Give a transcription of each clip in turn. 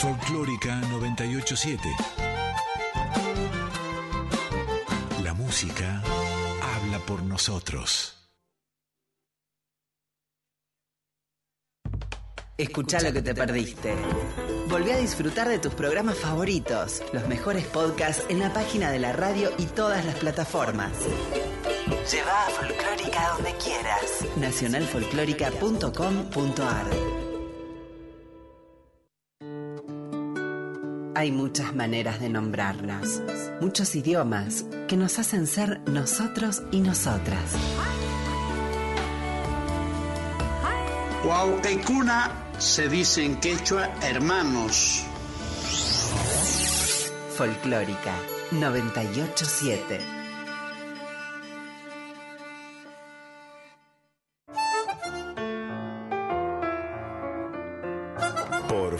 Folclórica 987. La música habla por nosotros. Escucha lo que te perdiste. Volví a disfrutar de tus programas favoritos, los mejores podcasts en la página de la radio y todas las plataformas. Lleva a Folclórica donde quieras. Nacionalfolclórica.com.ar Hay muchas maneras de nombrarnos, muchos idiomas que nos hacen ser nosotros y nosotras. Huaucaicuna se dice en quechua hermanos. Folclórica 987.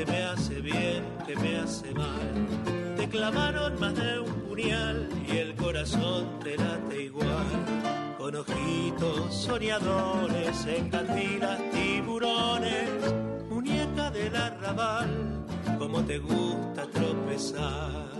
Que me hace bien, que me hace mal. Te clavaron más de un puñal y el corazón te late igual. Con ojitos soñadores, encantilas tiburones. Muñeca del arrabal, como te gusta tropezar.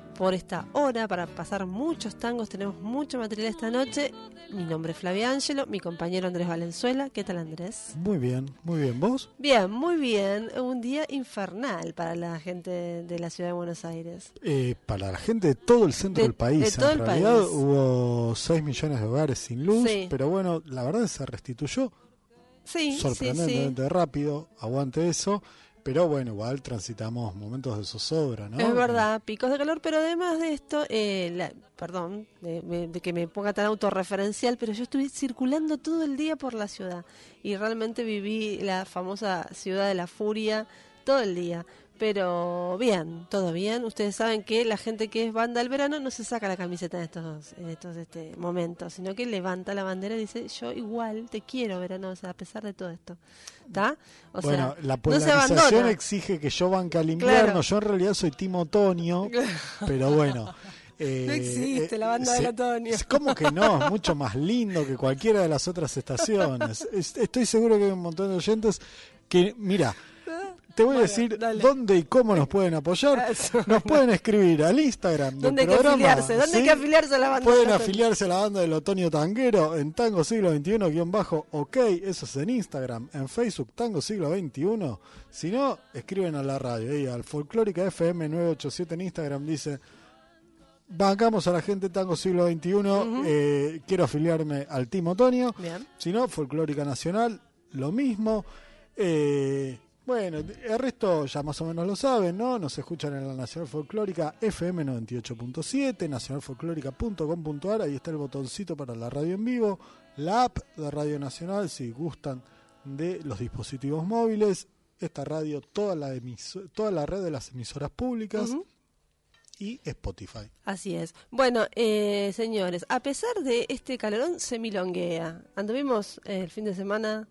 por esta hora para pasar muchos tangos. Tenemos mucho material esta noche. Mi nombre es Flavia Ángelo, mi compañero Andrés Valenzuela. ¿Qué tal, Andrés? Muy bien, muy bien. ¿Vos? Bien, muy bien. Un día infernal para la gente de la ciudad de Buenos Aires. Eh, para la gente de todo el centro De- del país. de todo en el realidad país. hubo 6 millones de hogares sin luz, Sí. pero bueno, la verdad se restituyó sí. sorprendentemente rápido. Aguante eso. Pero bueno, igual transitamos momentos de zozobra, ¿no? Es verdad, picos de calor, pero además de esto, eh, la- perdón de, de- de que me ponga tan autorreferencial, pero yo estuve circulando todo el día por la ciudad y realmente viví la famosa ciudad de la furia todo el día. Pero bien, todo bien. Ustedes saben que la gente que es banda del verano no se saca la camiseta en estos, en estos este, momentos, sino que levanta la bandera y dice, yo igual te quiero verano, o sea, a pesar de todo esto. ¿Está? O bueno, sea, la polarización exige que yo banque al invierno. Claro. Yo en realidad soy Team Otoño, pero bueno. eh, No existe la banda se- del otoño. es como que no, es mucho más lindo que cualquiera de las otras estaciones. Es- estoy seguro que hay un montón de oyentes que, mira, te voy a decir dónde y cómo nos pueden apoyar. Nos pueden escribir al Instagram del ¿Dónde hay que afiliarse? ¿Dónde hay ¿sí? que afiliarse a la banda? Pueden afiliarse a la banda del Otoño Tanguero en Tango Siglo XXI-OK, eso es en Instagram, en Facebook Tango Siglo XXI. Si no, escriben a la radio, ahí al Folclórica FM 987 en Instagram, dice, bancamos a la gente Tango Siglo XXI, eh, quiero afiliarme al Team Otoño. Bien. Si no, Folclórica Nacional, lo mismo. Eh, Bueno, el resto ya más o menos lo saben, ¿no? Nos escuchan en la Nacional Folclórica FM 98.7, nacionalfolclórica.com.ar, ahí está el botoncito para la radio en vivo, la app de Radio Nacional, si gustan de los dispositivos móviles, esta radio, toda la, toda la red de las emisoras públicas y Spotify. Así es. Bueno, eh, señores, a pesar de este calorón, se milonguea. Anduvimos eh, el fin de semana,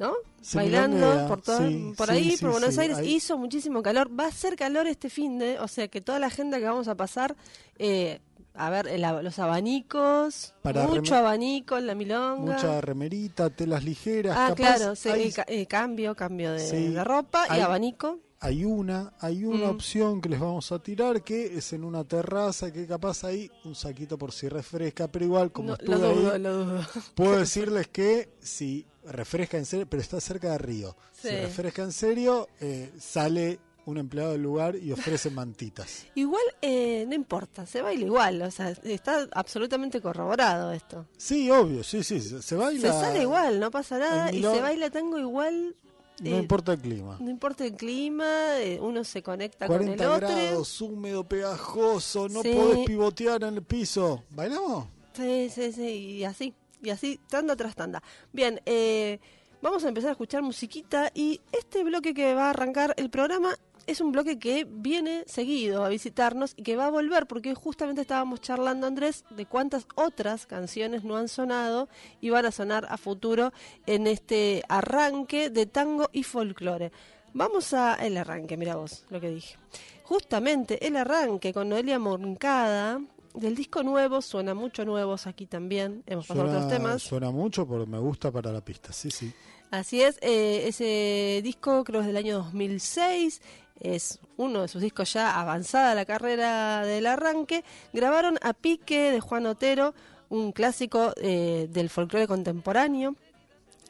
¿no? Se Bailando por, todo, sí, por sí, ahí, sí, por Buenos Aires. ahí. Hizo muchísimo calor. Va a ser calor este fin de, o sea que toda la agenda que vamos a pasar, eh, a ver, el los abanicos, Para mucho abanico en la milonga. Mucha remerita, telas ligeras. ah, capaz claro, hay- eh, ca- cambio, cambio de, ropa y abanico. hay una, hay una Mm. opción que les vamos a tirar que es en una terraza que capaz hay un saquito por si refresca, pero igual como No, estuve lo dudo, ahí, lo dudo. puedo decirles que si refresca en serio, pero está cerca de Río, Sí. refresca en serio, eh, sale un empleado del lugar y ofrece mantitas. Igual, eh, no importa, se baila igual, o sea, está absolutamente corroborado esto. Sí, obvio, sí, sí, se, se baila. Se sale igual, no pasa nada, y se baila tango igual. No eh, importa el clima. no importa el clima, eh, uno se conecta 40 con el otro. grados, húmedo, pegajoso, no Sí. podés pivotear en el piso. ¿Bailamos? Sí, sí, sí, y así, y así, tanda tras tanda. Bien, eh, vamos a empezar a escuchar musiquita y este bloque que va a arrancar el programa es un bloque que viene seguido a visitarnos y que va a volver porque justamente estábamos charlando, Andrés, de cuántas otras canciones no han sonado y van a sonar a futuro en este arranque de tango y folclore. Vamos a el arranque, mira vos lo que dije. Justamente el arranque con Noelia Moncada del disco nuevo, suena mucho nuevos aquí también, hemos pasado Suena, otros temas. suena mucho porque me gusta para la pista, sí, sí. Así es, eh, ese disco creo es del año 2006, es uno de sus discos ya avanzada la carrera del arranque. Grabaron a Pique de Juan Otero, un clásico eh, del folclore contemporáneo.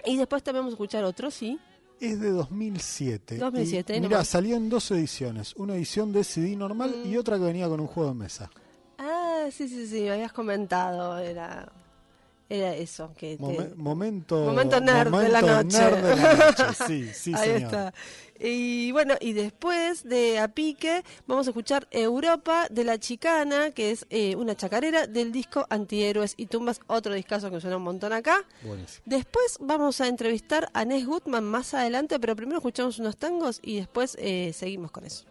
Y después también vamos a escuchar otro, sí. Es de 2007. 2007, Y, Mira, en dos ediciones. Una edición de CD normal Mm. y otra que venía con un juego de mesa. Sí, sí, sí, me habías comentado, era, era eso. que te- momento, Momento nerd de la momento noche. nerd de la noche, Sí, sí, Ahí señor. está. Y bueno, y después de A Pique, vamos a escuchar Europa de la Chicana, que es eh, una chacarera del disco Antihéroes y Tumbas, otro discazo que suena un montón acá. Buenísimo. Después vamos a entrevistar a Nes Gutman más adelante, pero primero escuchamos unos tangos y después eh, seguimos con eso.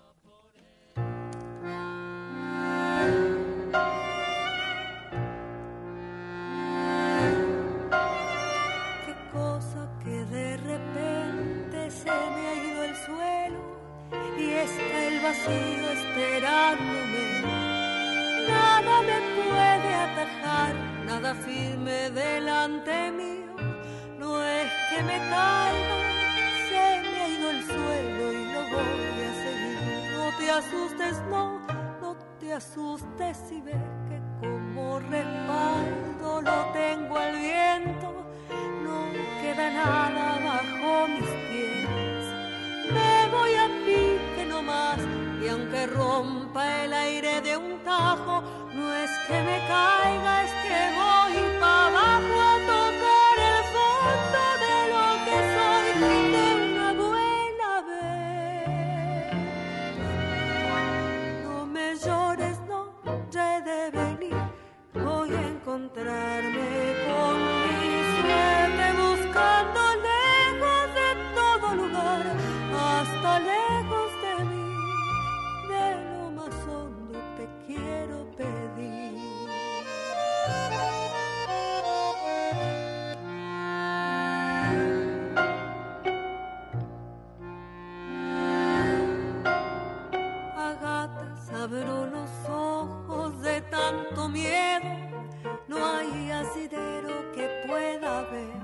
Está el vacío esperándome. Nada me puede atajar, nada firme delante mío. No es que me caiga, se me ha ido el suelo y lo voy a seguir. No te asustes, no, no te asustes si ves que como respaldo lo tengo al viento. No queda nada bajo mis pies. Me voy a pique y aunque rompa el aire de un tajo, no es que me caiga, es que voy para abajo a tocar el fondo de lo que soy de una buena vez. No me llores, no, he de venir. Voy a encontrarme asidero que pueda ver.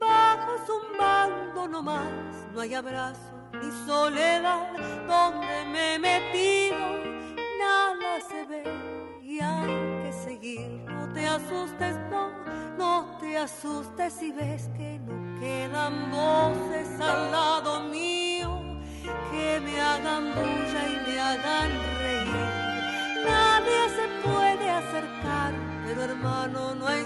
Bajo zumbando nomás, no hay abrazo ni soledad, donde me he metido, nada se ve y hay que seguir. No te asustes, no, no te asustes si ves que no quedan voces pero hermano no hay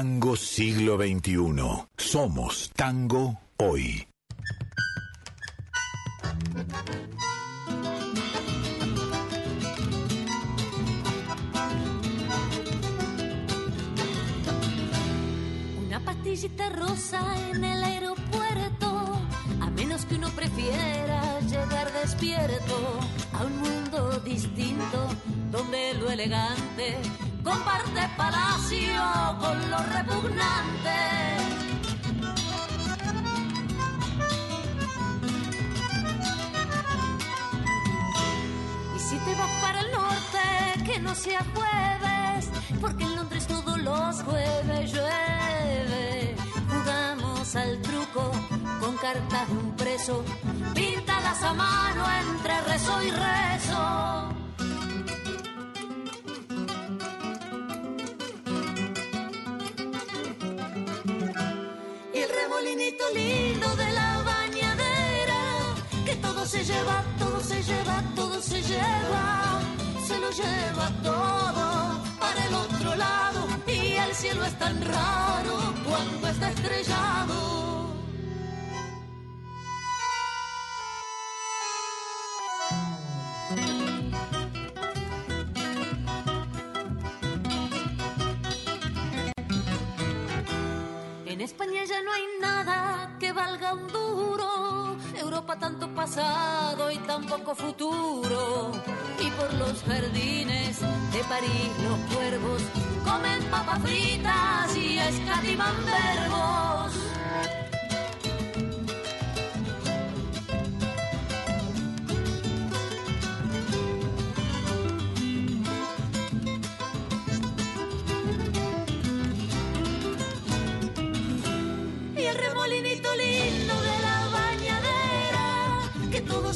Tango siglo XXI. Somos tango hoy. Una pastillita rosa en el aeropuerto, a menos que uno prefiera llegar despierto a un mundo distinto donde lo elegante comparte palacio con lo repugnante. Y si te vas para el norte, que no sea jueves, porque en Londres todos los jueves llueve. Jugamos al truco con cartas de un preso, pintadas a mano entre rezo y rezo. Lindo de la bañadera, que todo se lleva, todo se lleva, todo se lleva, se lo lleva todo para el otro lado. Y el cielo es tan raro cuando está estrellado. Un duro. Europa tanto pasado y tan poco futuro. Y por los jardines de París los cuervos comen papas fritas y escatiman verbos.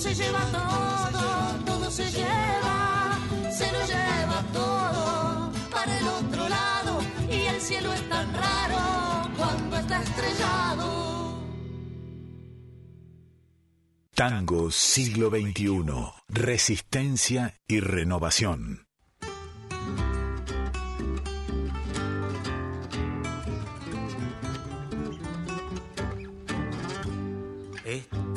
Se lleva todo, todo se lleva, se lo lleva todo para el otro lado. Y el cielo es tan raro cuando está estrellado. Tango siglo XXI. Resistencia y renovación.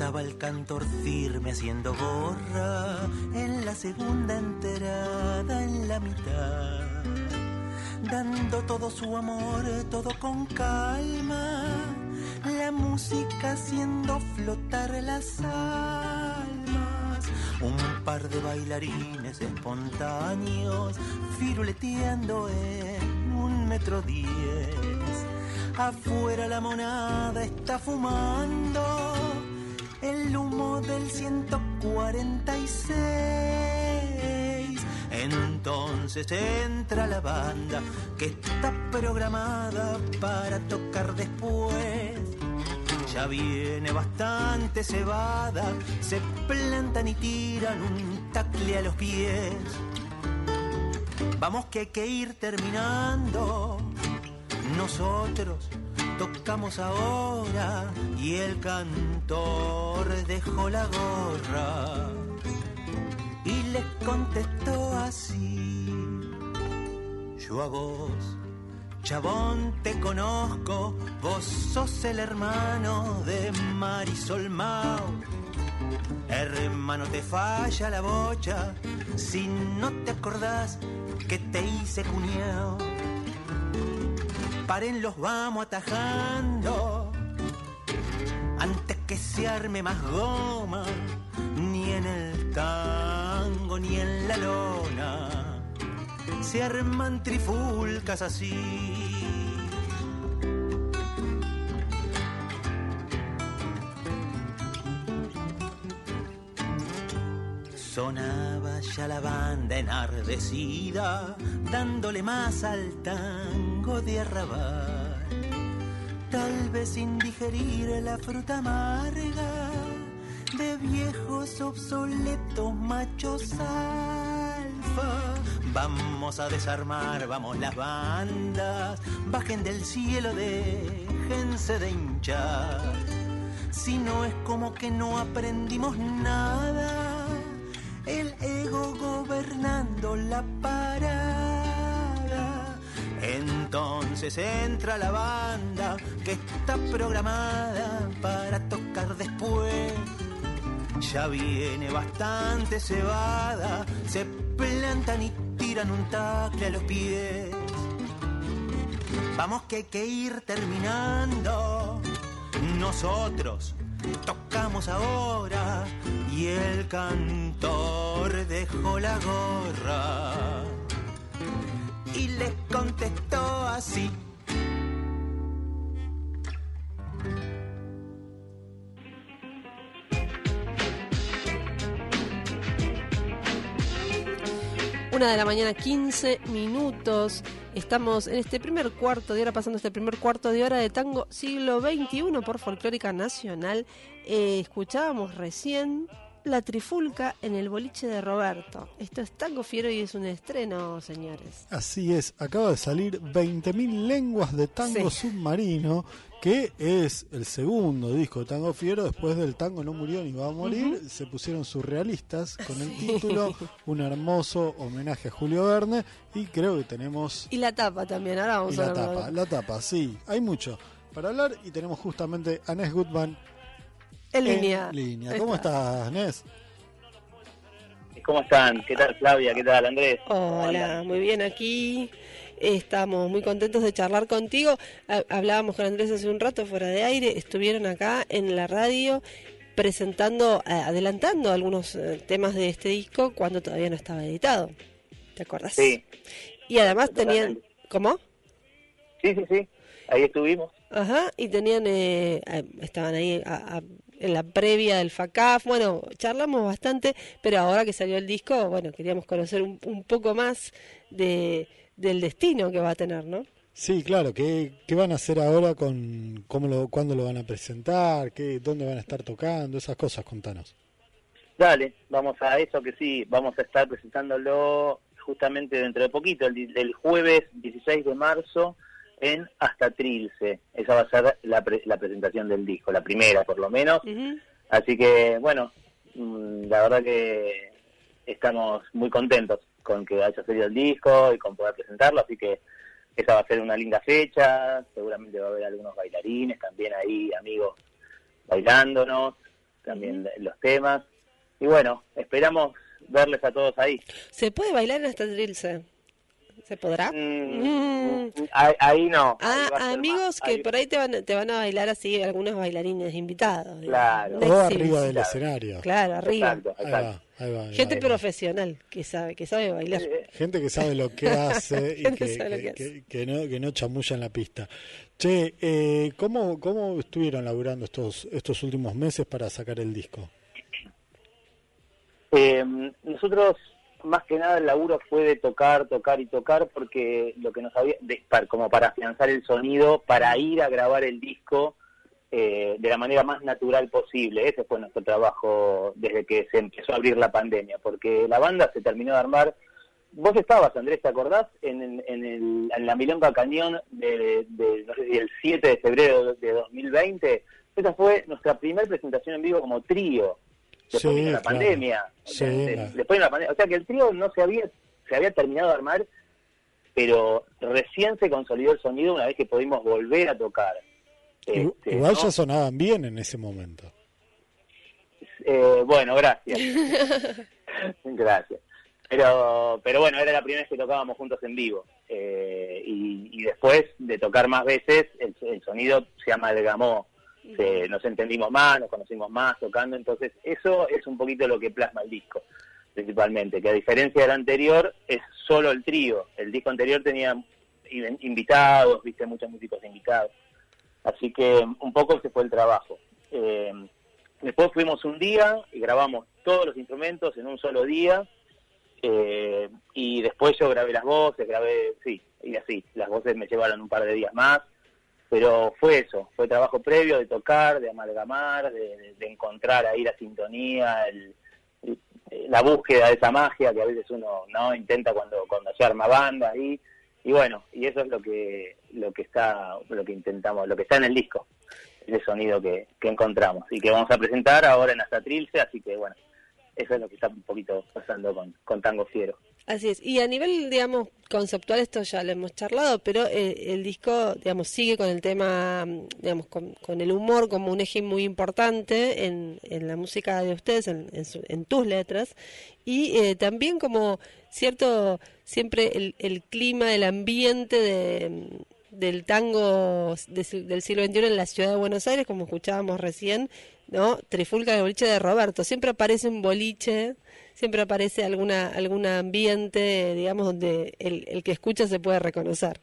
Estaba el cantor firme haciendo gorra en la segunda enterada en la mitad, dando todo su amor, todo con calma, la música haciendo flotar las almas, un par de bailarines espontáneos firuleteando en un metro diez. Afuera la monada está fumando el humo del 146. Entonces entra la banda que está programada para tocar después. Ya viene bastante cebada, se plantan y tiran un tacle a los pies. Vamos que hay que ir terminando. Nosotros tocamos ahora y el cantor dejó la gorra y le contestó así. Yo a vos, chabón, te conozco, vos sos el hermano de Marisol Mau. Hermano, te falla la bocha si no te acordás que te hice cuñado paren los vamos atajando. Antes que se arme más goma ni en el tango ni en la lona se arman trifulcas así. Sonaba ya la banda enardecida, dándole más al tango de arrabal. Tal vez sin digerir la fruta amarga de viejos obsoletos machos alfa. Vamos a desarmar, vamos las bandas, bajen del cielo, déjense de hinchar. Si no es como que no aprendimos nada, el ego gobernando la parada. Entonces entra la banda que está programada para tocar después. Ya viene bastante cebada, se plantan y tiran un tacle a los pies. Vamos que hay que ir terminando. Nosotros tocamos ahora y el cantor dejó la gorra y les contestó así. Una de la mañana, 15 minutos. Estamos en este primer cuarto de hora, pasando este primer cuarto de hora de tango siglo XXI por Folclórica Nacional. Eh, escuchábamos recién La Trifulca en el boliche de Roberto. Esto es Tango Fiero y es un estreno, señores. Así es, acaba de salir 20.000 lenguas de tango Sí. submarino, que es el segundo disco de Tango Fiero. Después del tango no murió ni va a morir, se pusieron surrealistas con el título, un hermoso homenaje a Julio Verne. Y creo que tenemos Y la tapa también, ahora vamos y a la hablar tapa, la tapa, sí, hay mucho para hablar y tenemos justamente a Nes Goodman En línea. ¿Cómo está. estás, Nes? ¿Cómo están? ¿Qué tal Flavia? ¿Qué tal Andrés? ¿Cómo Hola, muy bien aquí. Estamos muy contentos de charlar contigo. Ha- Hablábamos con Andrés hace un rato fuera de aire. Estuvieron acá en la radio presentando, eh, adelantando algunos eh, temas de este disco cuando todavía no estaba editado. ¿Te acuerdas? Sí, Y además tenían. ¿cómo? sí, sí, sí. Ahí estuvimos. Ajá, y tenían, eh, eh, estaban ahí a- a- en la previa del FACAF, bueno, charlamos bastante, pero ahora que salió el disco, bueno, queríamos conocer un, un poco más de, del destino que va a tener, ¿no? Sí, claro, ¿qué, qué van a hacer ahora con cómo lo, cuándo lo van a presentar, qué, dónde van a estar tocando, esas cosas, contanos. Dale, vamos a eso que sí, vamos a estar presentándolo justamente dentro de poquito, el, jueves 16 de marzo en Hasta Trilce. Esa va a ser la, pre- la presentación del disco, la primera por lo menos. Así que, bueno, mm, la verdad que estamos muy contentos con que haya salido el disco y con poder presentarlo, así que esa va a ser una linda fecha, seguramente va a haber algunos bailarines, también ahí amigos bailándonos, también los temas, y bueno, esperamos verles a todos ahí. ¿Se puede bailar en esta trilce? ¿Se podrá? Mm, Mm. ahí, ahí no. Ah, ahí amigos que ahí- por ahí te van, te van a bailar así algunos bailarines invitados. Claro. Arriba del claro. escenario. Claro, arriba. Exacto, exacto. Va, ahí va, ahí Gente va. profesional que sabe, que sabe bailar. Eh, Gente que sabe lo que hace y que, que sabe lo que- que hace. que- que no, que no chamulla en la pista. Che, eh, ¿cómo, ¿cómo estuvieron laburando estos, estos últimos meses para sacar el disco? Eh, nosotros, más que nada, el laburo fue de tocar, tocar y tocar, porque lo que nos había, de- para- como para afianzar el sonido, para ir a grabar el disco eh, de la manera más natural posible. Ese fue nuestro trabajo desde que se empezó a abrir la pandemia, porque la banda se terminó de armar. Vos estabas, Andrés, ¿te acordás? En, en, el, en la Milonga Cañón de, de, no sé si el 7 de febrero de 2020. Esa fue nuestra primera presentación en vivo como trío. Después Sí, vino la claro. pandemia. Sí, claro. Después vino la pandemia. O sea que el trío no se había, se había terminado de armar, pero recién se consolidó el sonido una vez que pudimos volver a tocar. Este, Igual ¿no? ya sonaban bien en ese momento. Eh, bueno, gracias. gracias. Pero, pero bueno, era la primera vez que tocábamos juntos en vivo. Eh, y, y después de tocar más veces, el, el sonido se amalgamó. Se- nos entendimos más, nos conocimos más tocando. Entonces, eso es un poquito lo que plasma el disco, principalmente. Que a diferencia del anterior, es solo el trío. El disco anterior tenía in- invitados, viste, muchos músicos invitados. Así que un poco ese fue el trabajo. Eh, después fuimos un día y grabamos todos los instrumentos en un solo día. eh, y después yo grabé las voces, grabé, sí, y así. Las voces me llevaron un par de días más. Pero fue eso, fue trabajo previo de tocar, de amalgamar, de, encontrar ahí la sintonía, el- la búsqueda de esa magia que a veces uno no intenta cuando, cuando se arma banda ahí. Bueno, y eso es lo que lo que está lo que intentamos, lo que está en el disco, ese sonido que, que encontramos y que vamos a presentar ahora en Hasta Trilce, así que bueno, eso es lo que está un poquito pasando con, con Tango Fiero. Así es. Y a nivel, digamos, conceptual, esto ya lo hemos charlado, pero eh, el disco, digamos, sigue con el tema, digamos, con, el humor como un eje muy importante en, en la música de ustedes, en, su- en tus letras, y eh, también como cierto, siempre el, clima, el ambiente de, del tango de del siglo XXI en la ciudad de Buenos Aires, como escuchábamos recién, ¿no? Trifulca el boliche de Roberto. Siempre aparece un boliche, siempre aparece alguna algún ambiente, digamos, donde el, el que escucha se puede reconocer.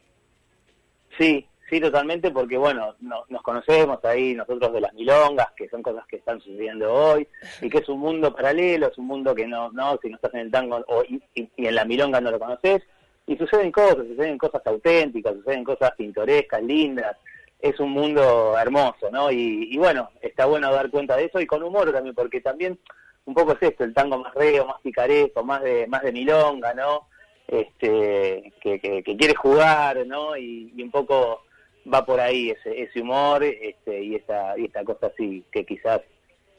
Sí, sí, totalmente, porque bueno, no- nos conocemos ahí nosotros de las milongas, que son cosas que están sucediendo hoy, y que es un mundo paralelo, es un mundo que no, no si no estás en el tango o, y, y- en la milonga no lo conoces, y suceden cosas, suceden cosas auténticas, suceden cosas pintorescas, lindas, es un mundo hermoso, ¿no? Y, y bueno, está bueno dar cuenta de eso y con humor también, porque también un poco es esto, el tango más reo, más picaresco, más de, más de milonga, ¿no? este que, que, que quiere jugar, ¿no? Y, y un poco va por ahí ese, ese humor este, y esta y esta cosa así que quizás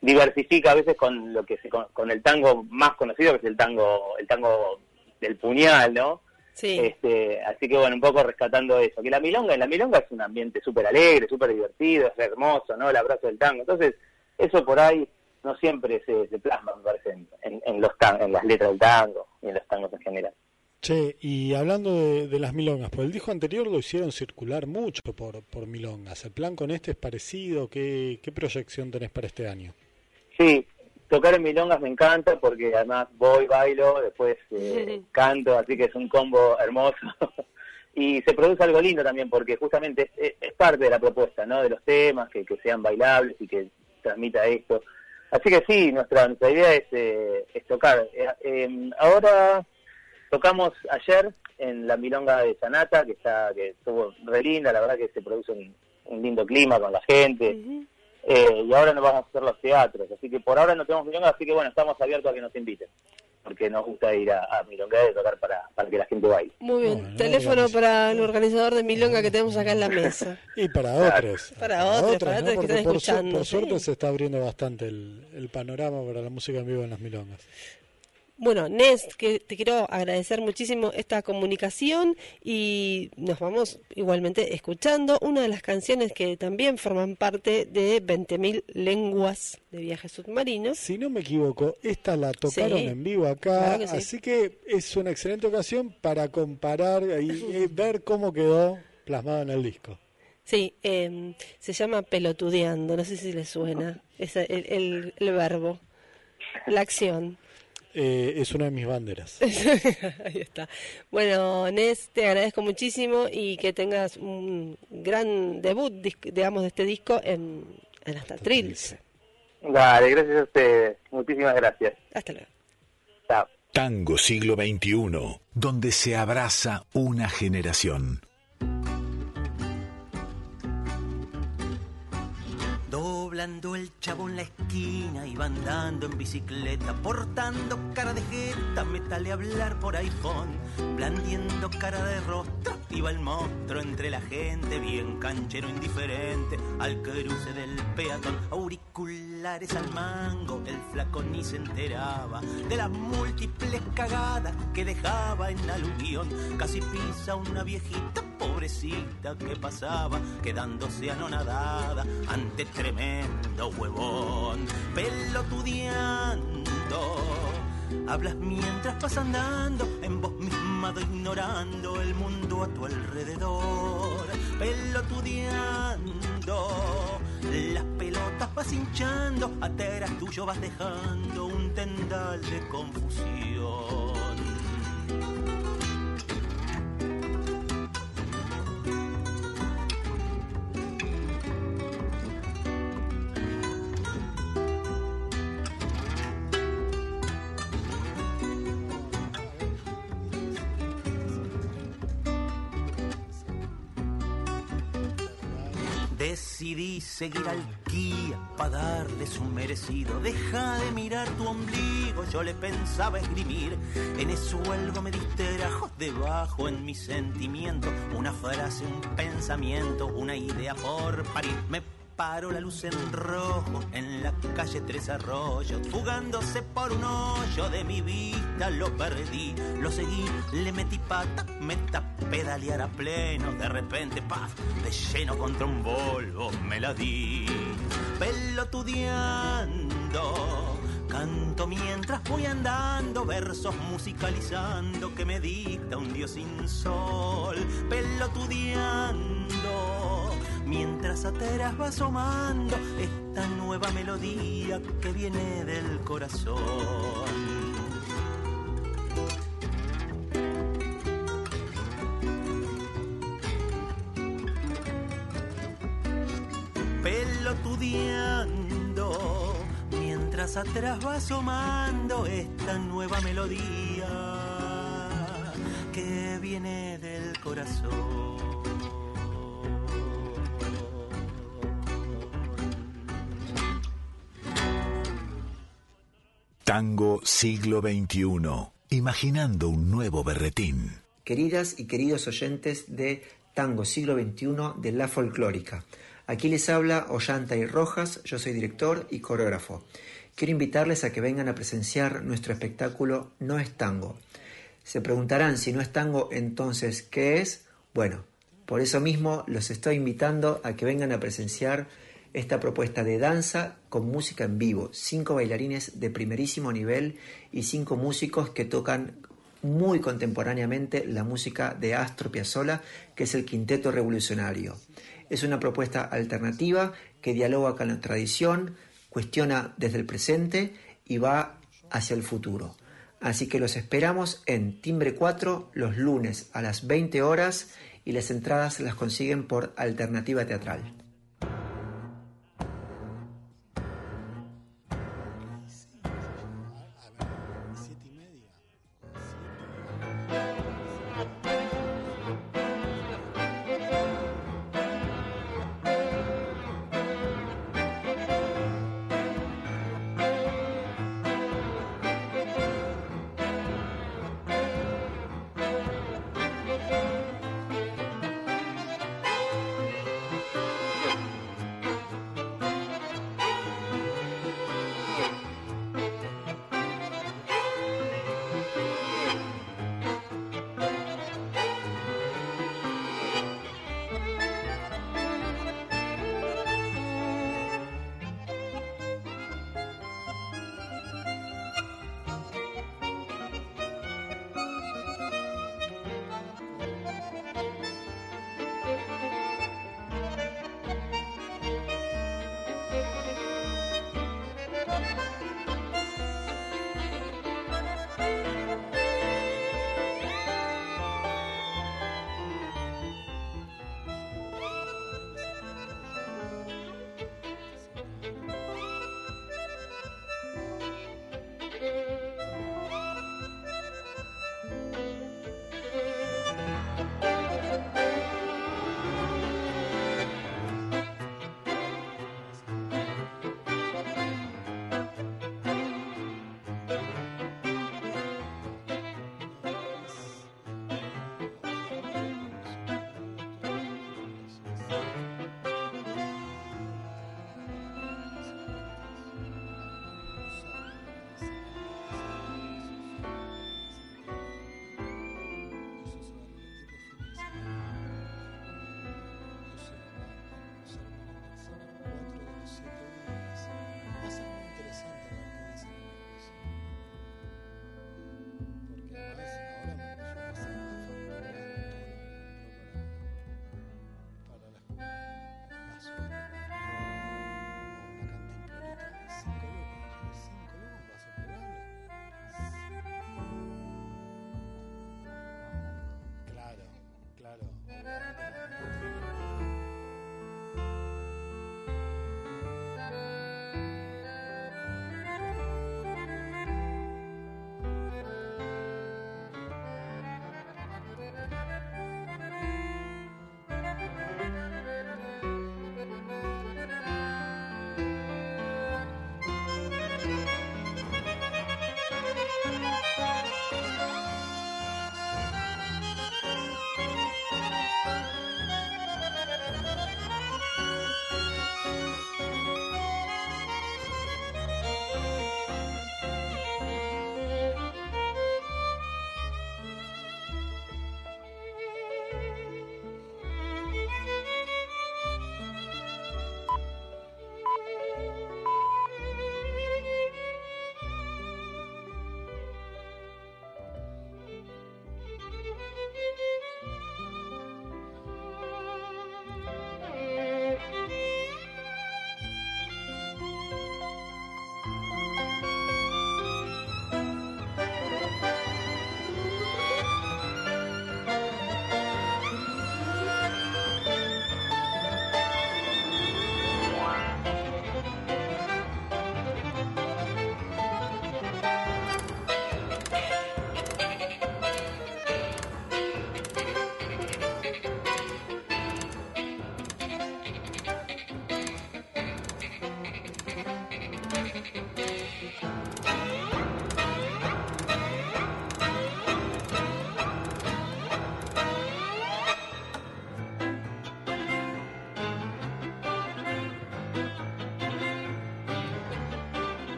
diversifica a veces con lo que se, con, con el tango más conocido que es el tango el tango del puñal, ¿no? Sí. Este, así que bueno, un poco rescatando eso. Que la milonga, la milonga es un ambiente súper alegre, súper divertido, es hermoso, ¿no? El abrazo del tango. Entonces, eso por ahí no siempre se, se plasma, me parece, en, en, en los tan- en las letras del tango y en los tangos en general. Che, y hablando de, de las milongas, pues el disco anterior lo hicieron circular mucho por, por milongas. ¿El plan con este es parecido? ¿Qué, qué proyección tenés para este año? Sí, tocar en milongas me encanta porque además voy, bailo, después eh, canto, así que es un combo hermoso. y se produce algo lindo también porque justamente es, es parte de la propuesta, ¿no? De los temas, que, que sean bailables y que transmita esto. Así que sí, nuestra, nuestra idea es, eh, es tocar. Eh, eh, ahora tocamos ayer en la milonga de Sanata, que está que estuvo re linda, la verdad que se produce un, un lindo clima con la gente. Eh, y ahora nos vamos a hacer los teatros, así que por ahora no tenemos milonga, así que bueno, estamos abiertos a que nos inviten, porque nos gusta ir a, a milonga y tocar para, para que la gente baile. Muy bien. Bueno, Teléfono organiza- para el organizador de Milonga que tenemos acá en la mesa. Y para otros. Para otros, para otros que están por, su- escuchando, por suerte sí. se está abriendo bastante el, el panorama para la música en vivo en las milongas. Bueno, Nest, que te quiero agradecer muchísimo esta comunicación y nos vamos igualmente escuchando una de las canciones que también forman parte de 20.000 lenguas de viajes submarinos. Si no me equivoco, esta la tocaron Sí, en vivo acá, claro que sí. así que es una excelente ocasión para comparar y eh, ver cómo quedó plasmado en el disco. Sí, eh, se llama pelotudeando, no sé si le suena es el, el- el verbo, la acción. Eh, es una de mis banderas. Ahí está. Bueno, Nes, te agradezco muchísimo y que tengas un gran debut, digamos, de este disco en, en Hasta Trilce. Dale, gracias a ustedes, muchísimas gracias. Hasta luego. Chao. Tango siglo XXI, donde se abraza una generación. Doblando el chavo en la esquina, iba andando en bicicleta, portando cara de jeta, metale hablar por iPhone, blandiendo cara de rostro, iba el monstruo entre la gente, bien canchero indiferente, al cruce del peatón, auriculares al mango, el flaco ni se enteraba de las múltiples cagadas que dejaba en aluvión, casi pisa una viejita pobrecita que pasaba quedándose anonadada ante tremendo huevón. Pelotudeando hablas mientras vas andando en voz misma ignorando el mundo a tu alrededor. Pelotudeando las vas hinchando atrás tuyo vas dejando un tendal de confusión. Decidí seguir al darle su merecido. Deja de mirar tu ombligo, yo le pensaba esgrimir. En eso algo me distrajo debajo en mi sentimiento. Una frase, un pensamiento, una idea por parir. Me paró la luz en rojo en la calle Tres Arroyos, fugándose por un hoyo de mi vista, lo perdí, lo seguí, le metí pata, meta pedalear a pleno, de repente, paz, de lleno contra un Volvo, me la di, pelotudeando. Canto mientras voy andando, versos musicalizando que me dicta un dios sin sol, pelotudeando mientras ateras va asomando esta nueva melodía que viene del corazón. Atrás va asomando esta nueva melodía que viene del corazón. Tango siglo XXI. Imaginando un nuevo berretín. Queridas y queridos oyentes de Tango siglo XXI de La Folclórica. Aquí les habla Ollanta y Rojas, yo soy director y coreógrafo. Quiero invitarles a que vengan a presenciar nuestro espectáculo No es Tango. Se preguntarán si no es tango, entonces, ¿qué es? Bueno, por eso mismo los estoy invitando a que vengan a presenciar esta propuesta de danza con música en vivo. Cinco bailarines de primerísimo nivel y cinco músicos que tocan muy contemporáneamente la música de Astro Piazzolla, que es el Quinteto Revolucionario. Es una propuesta alternativa que dialoga con la tradición, cuestiona desde el presente y va hacia el futuro. Así que los esperamos en Timbre 4 los lunes a las 20 horas y las entradas las consiguen por Alternativa Teatral.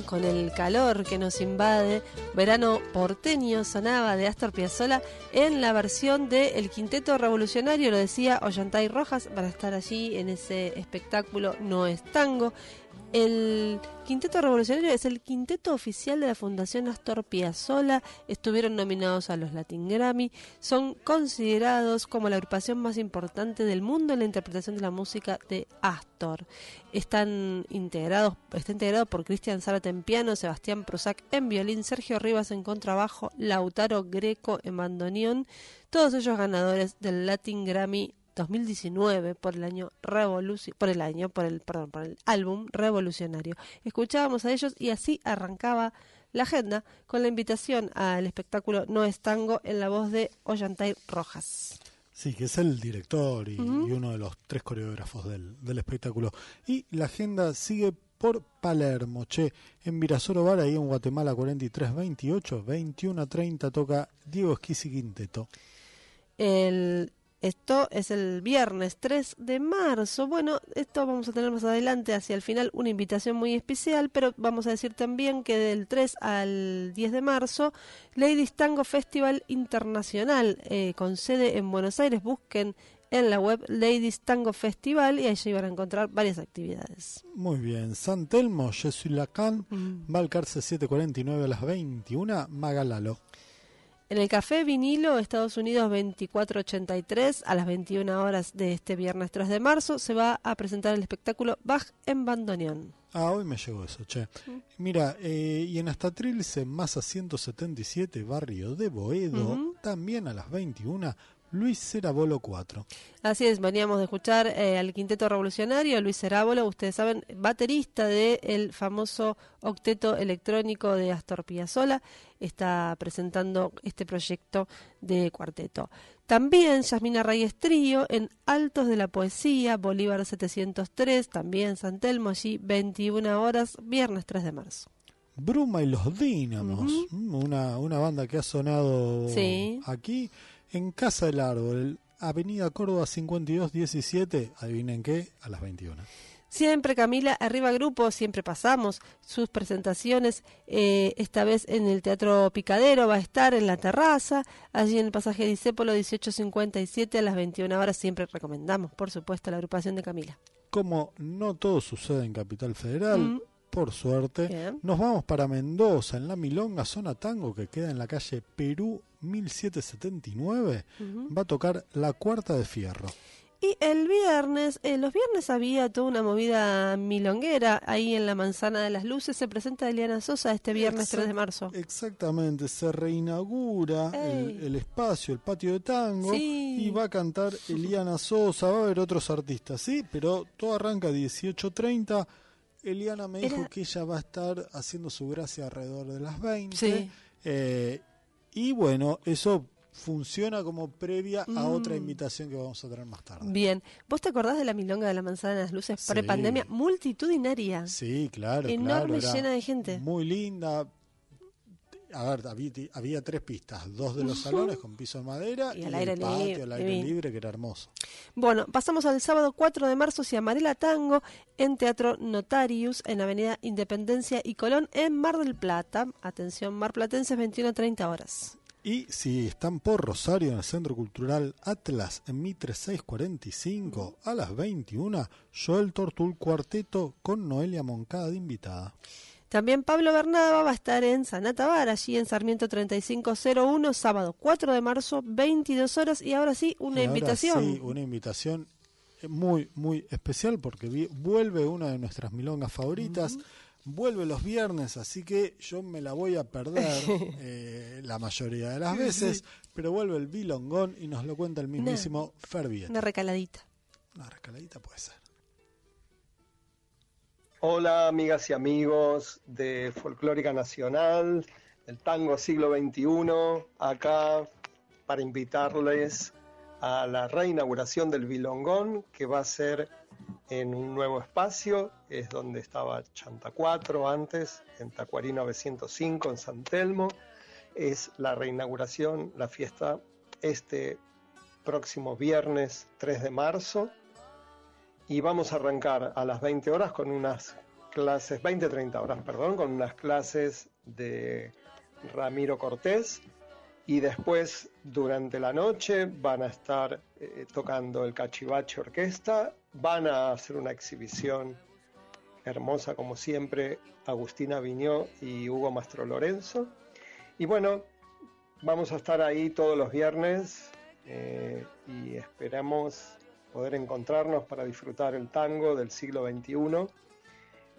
Con el calor que nos invade, Verano porteño sonaba de Astor Piazzolla en la versión de El Quinteto Revolucionario, lo decía Ollantay Rojas, para estar allí en ese espectáculo No es Tango. El Quinteto Revolucionario es el quinteto oficial de la Fundación Astor Piazzolla. Estuvieron nominados a los Latin Grammy. Son considerados como la agrupación más importante del mundo en la interpretación de la música de Astor. Están integrados, está integrado por Cristian Zárate en piano, Sebastián Prozac en violín, Sergio Rivas en contrabajo, Lautaro Greco en bandoneón. Todos ellos ganadores del Latin Grammy 2019 por el año revolución por el año por el perdón por el álbum revolucionario escuchábamos a ellos y así arrancaba la agenda con la invitación al espectáculo No es tango en la voz de Ollantay Rojas Sí, que es el director y, uno de los tres coreógrafos del, del espectáculo. Y la agenda sigue por Palermo, che, en Virasoro Bar, ahí en Guatemala 4328, 21 a 30 toca Diego Esquisi Quinteto. El, esto es el viernes 3 de marzo. Bueno, esto vamos a tener más adelante, hacia el final, una invitación muy especial, pero vamos a decir también que del 3 al 10 de marzo, Ladies Tango Festival Internacional, eh, con sede en Buenos Aires. Busquen en la web Ladies Tango Festival y allí van a encontrar varias actividades. Muy bien, San Telmo, Jesús Lacan, Mm. Valcarce 749 a las 21, Magalalo. En el Café Vinilo, Estados Unidos 2483, a las 21 horas de este viernes 3 de marzo, se va a presentar el espectáculo Bach en bandoneón. Ah, hoy me llegó eso, che. Mira, eh, y en Astatrilce, Masa 177, barrio de Boedo, también a las 21, Luis Cerabolo 4. Así es, veníamos de escuchar eh, al Quinteto Revolucionario, Luis Cerábolo, ustedes saben, baterista del famoso octeto electrónico de Astor Piazzolla, está presentando este proyecto de cuarteto. También Yasmina Reyes Trío en Altos de la Poesía, Bolívar 703, también San Telmo, allí 21 horas, viernes 3 de marzo. Bruma y los Dínamos, mm, una, una banda que ha sonado Sí. aquí en Casa del Árbol, Avenida Córdoba 5217, adivinen qué, a las 21. Siempre Camila, arriba grupo, siempre pasamos sus presentaciones, eh, esta vez en el Teatro Picadero, va a estar en la terraza, allí en el pasaje Disépolo 1857 a las 21 horas, siempre recomendamos, por supuesto, la agrupación de Camila. Como no todo sucede en Capital Federal, Mm. por suerte, Bien. nos vamos para Mendoza, en la Milonga Zona Tango, que queda en la calle Perú 1779, Ujú. va a tocar La Cuarta de Fierro. Y el viernes, eh, los viernes había toda una movida milonguera ahí en la Manzana de las Luces. Se presenta Eliana Sosa este viernes 3 de marzo. Exactamente, se reinaugura el, espacio, el patio de tango, Sí. y va a cantar Eliana Sosa, va a haber otros artistas, sí, pero todo arranca a 18.30. Eliana me dijo que ella va a estar haciendo su gracia alrededor de las 20. Sí. eh, y bueno, eso funciona como previa a Mm. otra invitación que vamos a tener más tarde. Bien. ¿Vos te acordás de la milonga de la Manzana de las Luces Sí. pre-pandemia? Multitudinaria. Sí, claro. Enorme, claro, llena de gente. Muy linda. A ver, había, había tres pistas, dos de los salones con piso de madera Y y, al el aire patio libre, al aire libre que era hermoso. Bueno, pasamos al sábado 4 de marzo hacia Amarela Tango en Teatro Notarius en Avenida Independencia y Colón en Mar del Plata. Atención, Mar Platenses 21 a 30 horas. Y si están por Rosario en el Centro Cultural Atlas en Mitre 645 a las 21, Joel Tortul Cuarteto con Noelia Moncada de invitada. También Pablo Bernaba va a estar en Sanata Bar, allí en Sarmiento 3501, sábado 4 de marzo, 22 horas. Y ahora sí, una ahora invitación. Sí, una invitación muy, muy especial porque vi- vuelve una de nuestras milongas favoritas. Vuelve los viernes, así que yo me la voy a perder eh, la mayoría de las veces, pero vuelve el bilongón y nos lo cuenta el mismísimo Ferviet. Una recaladita. Una rescaladita puede ser. Hola amigas y amigos de Folclórica Nacional, del Tango Siglo XXI, acá para invitarles a la reinauguración del Bilongón, que va a ser en un nuevo espacio, es donde estaba Chanta 4 antes, en Tacuarí 905 en San Telmo. Es la reinauguración, la fiesta este próximo viernes 3 de marzo y vamos a arrancar a las 20 horas con unas clases, 20-30 horas, perdón, con unas clases de Ramiro Cortés y después durante la noche van a estar eh, tocando el Cachivache Orquesta, van a hacer una exhibición hermosa como siempre, Agustina Viñó y Hugo Mastro Lorenzo. Y bueno, vamos a estar ahí todos los viernes eh, y esperamos poder encontrarnos para disfrutar el tango del siglo XXI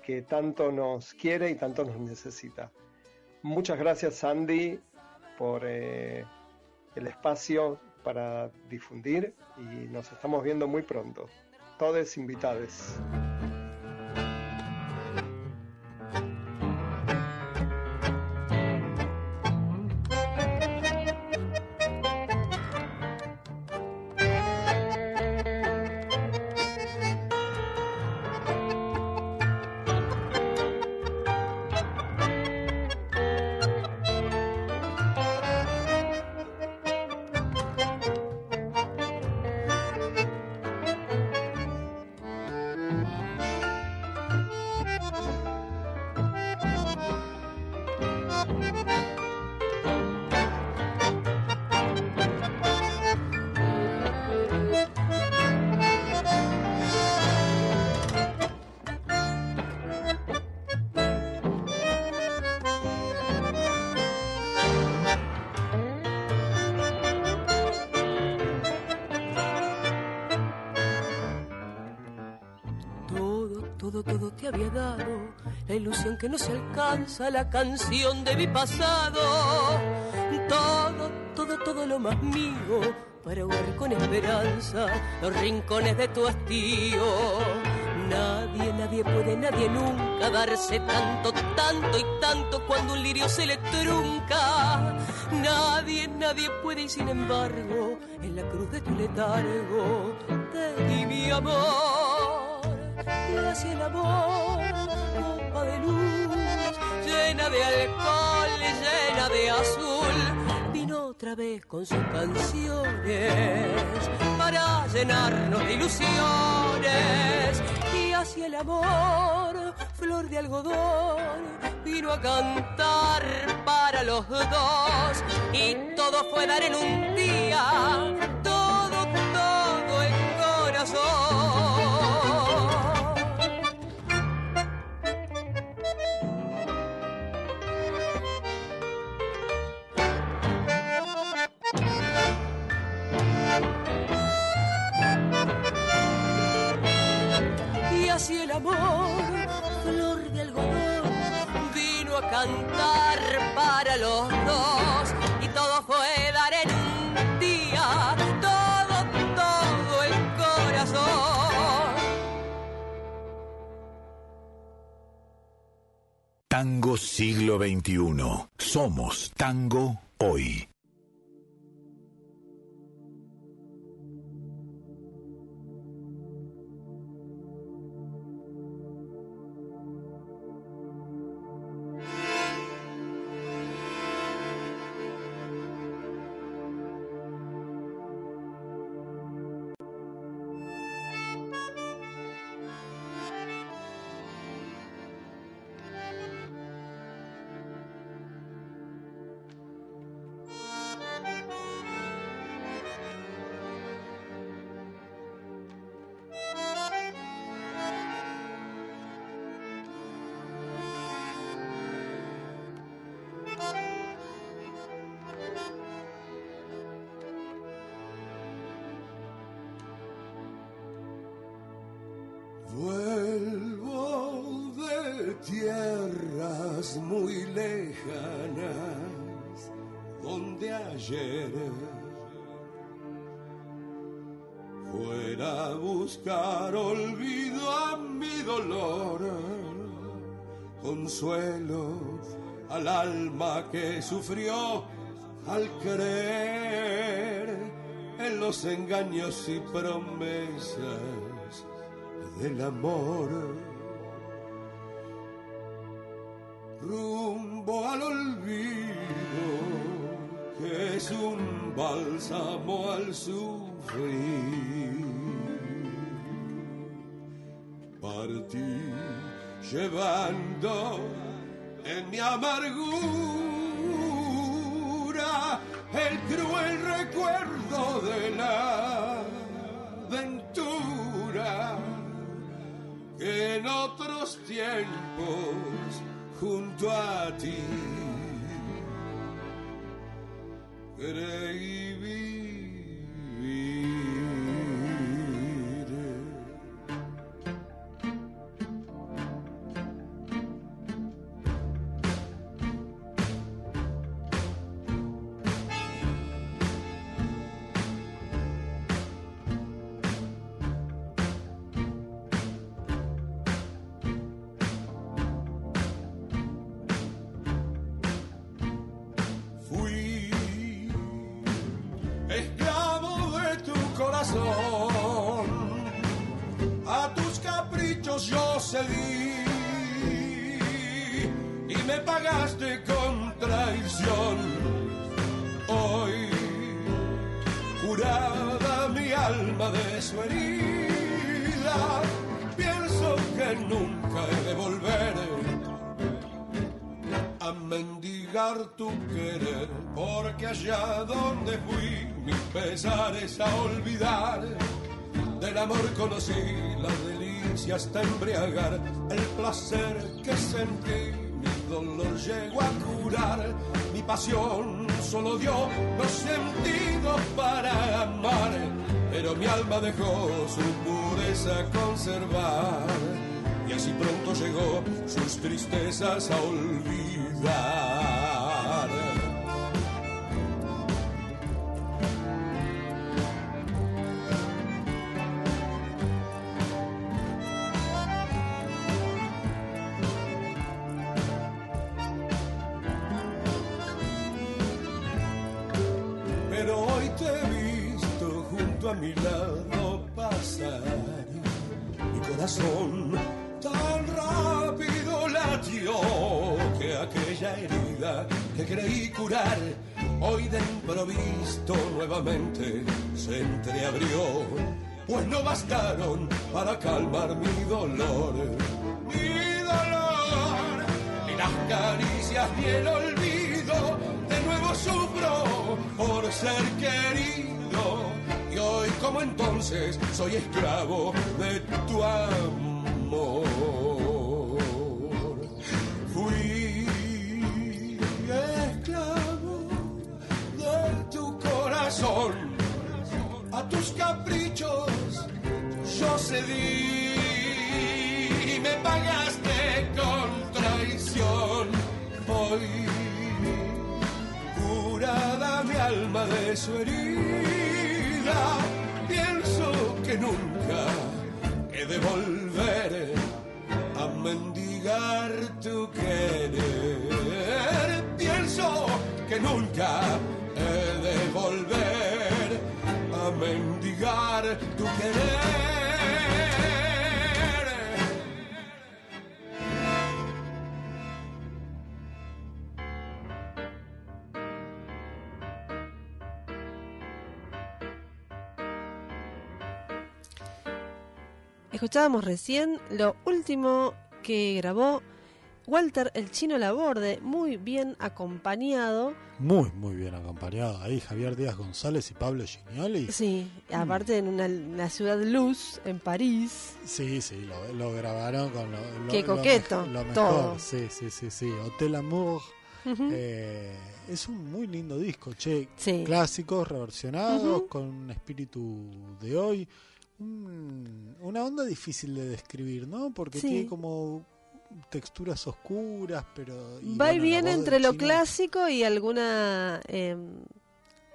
que tanto nos quiere y tanto nos necesita. Muchas gracias Sandy por eh, el espacio para difundir y nos estamos viendo muy pronto. Todos invitados. Había dado la ilusión que no se alcanza, la canción de mi pasado. Todo, todo, todo lo más mío para jugar con esperanza los rincones de tu hastío. Nadie, nadie puede, nadie nunca darse tanto, tanto y tanto cuando un lirio se le trunca. Nadie, nadie puede y sin embargo en la cruz de tu letargo te di mi amor hacia el amor, copa de luz, llena de alcohol, llena de azul, vino otra vez con sus canciones para llenarnos de ilusiones. Y hacia el amor, flor de algodón, vino a cantar para los dos. Y todo fue dar en un día, todo, todo el corazón. Así el amor, flor de algodón, vino a cantar para los dos y todo fue dar en un día, todo, todo el corazón. Tango siglo XXI. Somos tango hoy. Ayer fuera a buscar olvido a mi dolor, consuelo al alma que sufrió al creer en los engaños y promesas del amor. Rumbo al olvido, es un bálsamo al sufrir. Partí llevando en mi amargura el cruel recuerdo de la aventura que en otros tiempos junto a ti Good herida, pienso que nunca he de volver a mendigar tu querer, porque allá donde fui mis pesares a olvidar, del amor conocí la delicia hasta embriagar, el placer que sentí, mi dolor llegó a curar, mi pasión solo dio los sentidos para amar, pero mi alma dejó su pureza conservar y así pronto llegó sus tristezas a olvidar. Se entreabrió pues no bastaron para calmar mi dolor mi dolor ni las caricias ni el olvido de nuevo sufro por ser querido y hoy como entonces soy esclavo de tu amor. caprichos yo cedí y me pagaste con traición. Hoy curada mi alma de su herida, pienso que nunca he de volver a mendigar tu querer. Pienso que nunca he de volver mendigar tu querer. Escuchábamos recién lo último que grabó Walter el Chino Laborde, muy bien acompañado. Muy, muy bien acompañado. Ahí Javier Díaz González y Pablo Gignoli. Sí, aparte en una, la ciudad luz, en París. Sí, sí, lo, lo grabaron con lo, lo- Qué coqueto, Lo, mejor, todo. sí, sí, sí, sí. Hotel Amour. Eh, es un muy lindo disco, che. Sí. Clásicos, reversionados, con un espíritu de hoy. Un- una onda difícil de describir, ¿no? Porque Sí. tiene como texturas oscuras, pero... y Va y voz entre lo chino- clásico y alguna. eh,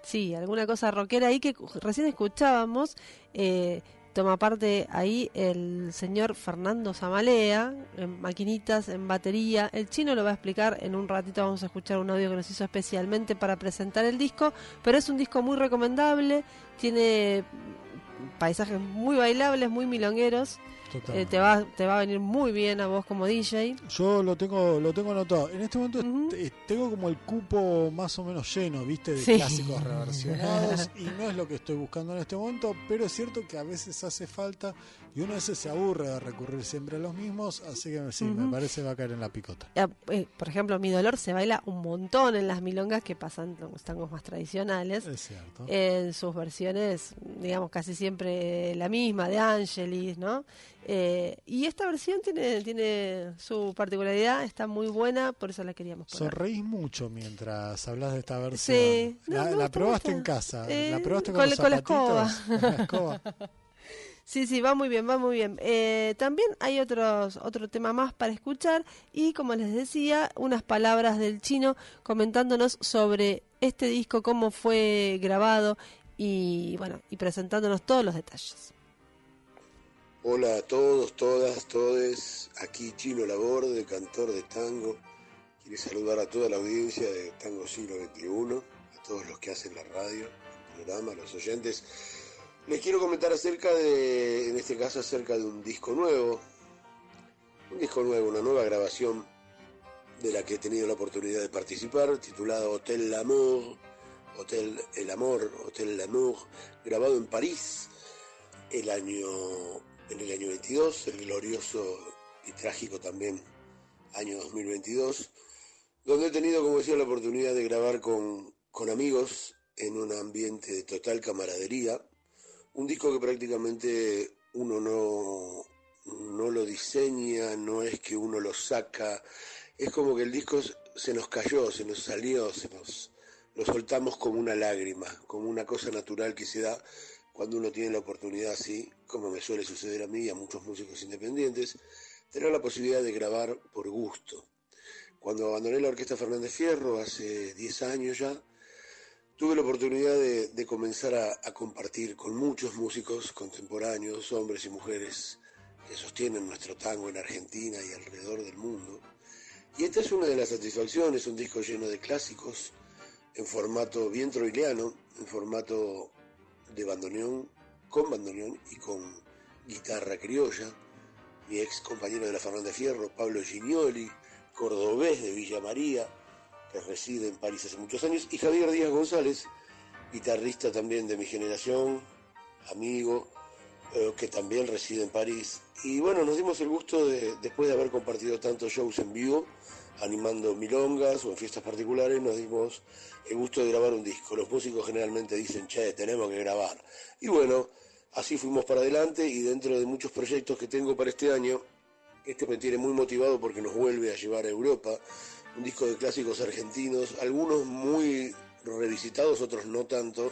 sí, alguna cosa rockera ahí que recién escuchábamos. eh, toma parte ahí el señor Fernando Zamalea, en maquinitas, en batería. El chino lo va a explicar en un ratito. Vamos a escuchar un audio que nos hizo especialmente para presentar el disco. Pero es un disco muy recomendable. Tiene paisajes muy bailables, muy milongueros. Eh, te, va, te va a venir muy bien a vos como DJ. Yo lo tengo, lo tengo anotado. En este momento tengo como el cupo más o menos lleno, viste, de Sí. clásicos reversionados y no es lo que estoy buscando en este momento, pero es cierto que a veces hace falta y uno a veces se aburre de recurrir siempre a los mismos, así que sí, me parece va a caer en la picota. Eh, eh, por ejemplo, Mi Dolor se baila un montón en las milongas que pasan los tangos más tradicionales. Es cierto. En sus versiones, digamos, casi siempre la misma, de Angelis, ¿no? Eh, y esta versión tiene, tiene su particularidad, está muy buena, por eso la queríamos poner. Sonreís mucho mientras hablas de esta versión. Sí. No, la, me la probaste en casa, Eh, la probaste con, con- los con la escoba. Con la escoba. Sí, sí, va muy bien, va muy bien. Eh, también hay otros, otro tema más para escuchar y como les decía, unas palabras del chino comentándonos sobre este disco, cómo fue grabado y bueno, y presentándonos todos los detalles. Hola a todos, todas, todes. Aquí Chino Laborde, cantor de tango. Quiero saludar a toda la audiencia de Tango Siglo XXI, a todos los que hacen la radio, el programa, los oyentes. Les quiero comentar acerca de, en este caso, acerca de un disco nuevo. Un disco nuevo, una nueva grabación de la que he tenido la oportunidad de participar, titulado Hotel L'Amour, Hotel El Amor, Hotel L'Amour, grabado en París el año, en el año 22, el glorioso y trágico también año 2022, donde he tenido, como decía, la oportunidad de grabar con, con amigos en un ambiente de total camaradería, un disco que prácticamente uno no, no lo diseña, no es que uno lo saca, es como que el disco se nos cayó, se nos salió, se nos lo soltamos como una lágrima, como una cosa natural que se da cuando uno tiene la oportunidad así, como me suele suceder a mí y a muchos músicos independientes, tener la posibilidad de grabar por gusto. Cuando abandoné la Orquesta Fernández Fierro hace 10 años ya, tuve la oportunidad de, comenzar a, compartir con muchos músicos contemporáneos, hombres y mujeres, que sostienen nuestro tango en Argentina y alrededor del mundo. Y esta es una de las satisfacciones, un disco lleno de clásicos, en formato bien troiliano, en formato de bandoneón, con bandoneón y con guitarra criolla. Mi ex compañero de la Fernández Fierro, Pablo Gignoli, cordobés de Villa María, que reside en París hace muchos años, y Javier Díaz González, guitarrista también de mi generación, amigo, eh, que también reside en París. Y bueno, nos dimos el gusto de, después de haber compartido tantos shows en vivo, animando milongas o en fiestas particulares, nos dimos el gusto de grabar un disco. Los músicos generalmente dicen, che, tenemos que grabar. Y bueno, así fuimos para adelante y dentro de muchos proyectos que tengo para este año, este me tiene muy motivado porque nos vuelve a llevar a Europa, un disco de clásicos argentinos, algunos muy revisitados, otros no tanto,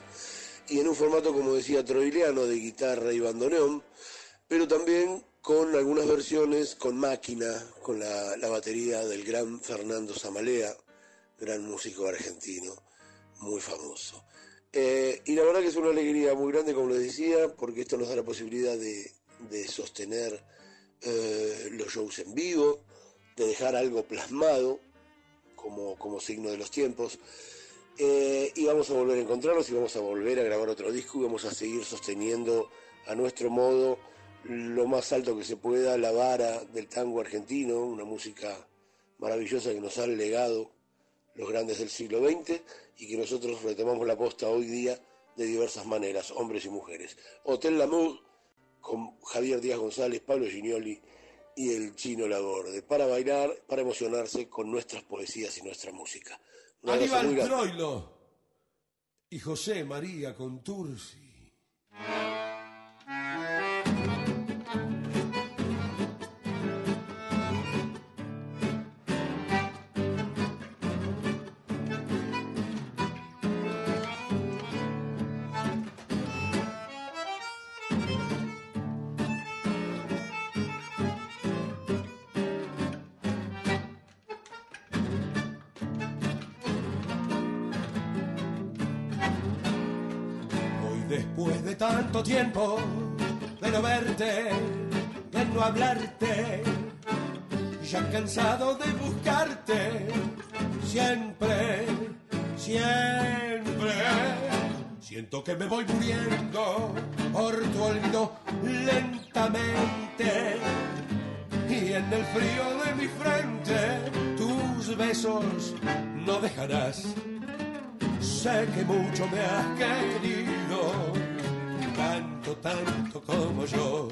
y en un formato, como decía, troiliano de guitarra y bandoneón, pero también con algunas versiones con máquina, con la, la batería del gran Fernando Zamalea, gran músico argentino, muy famoso. Eh, y la verdad que es una alegría muy grande, como les decía, porque esto nos da la posibilidad de, de sostener eh, los shows en vivo, de dejar algo plasmado como, como signo de los tiempos. Eh, y vamos a volver a encontrarnos y vamos a volver a grabar otro disco y vamos a seguir sosteniendo a nuestro modo lo más alto que se pueda la vara del tango argentino, una música maravillosa que nos han legado los grandes del siglo XX y que nosotros retomamos la posta hoy día de diversas maneras, hombres y mujeres. Hotel Lamour con Javier Díaz González, Pablo Gignoli y el Chino Laborde, para bailar, para emocionarse con nuestras poesías y nuestra música. Aníbal. Troilo y José María Contursi. Tanto tiempo de no verte, de no hablarte, ya cansado de buscarte, siempre, siempre. Siento que me voy muriendo por tu olvido lentamente. Y en el frío de mi frente, tus besos no dejarás. Sé que mucho me has querido, tanto, tanto como yo.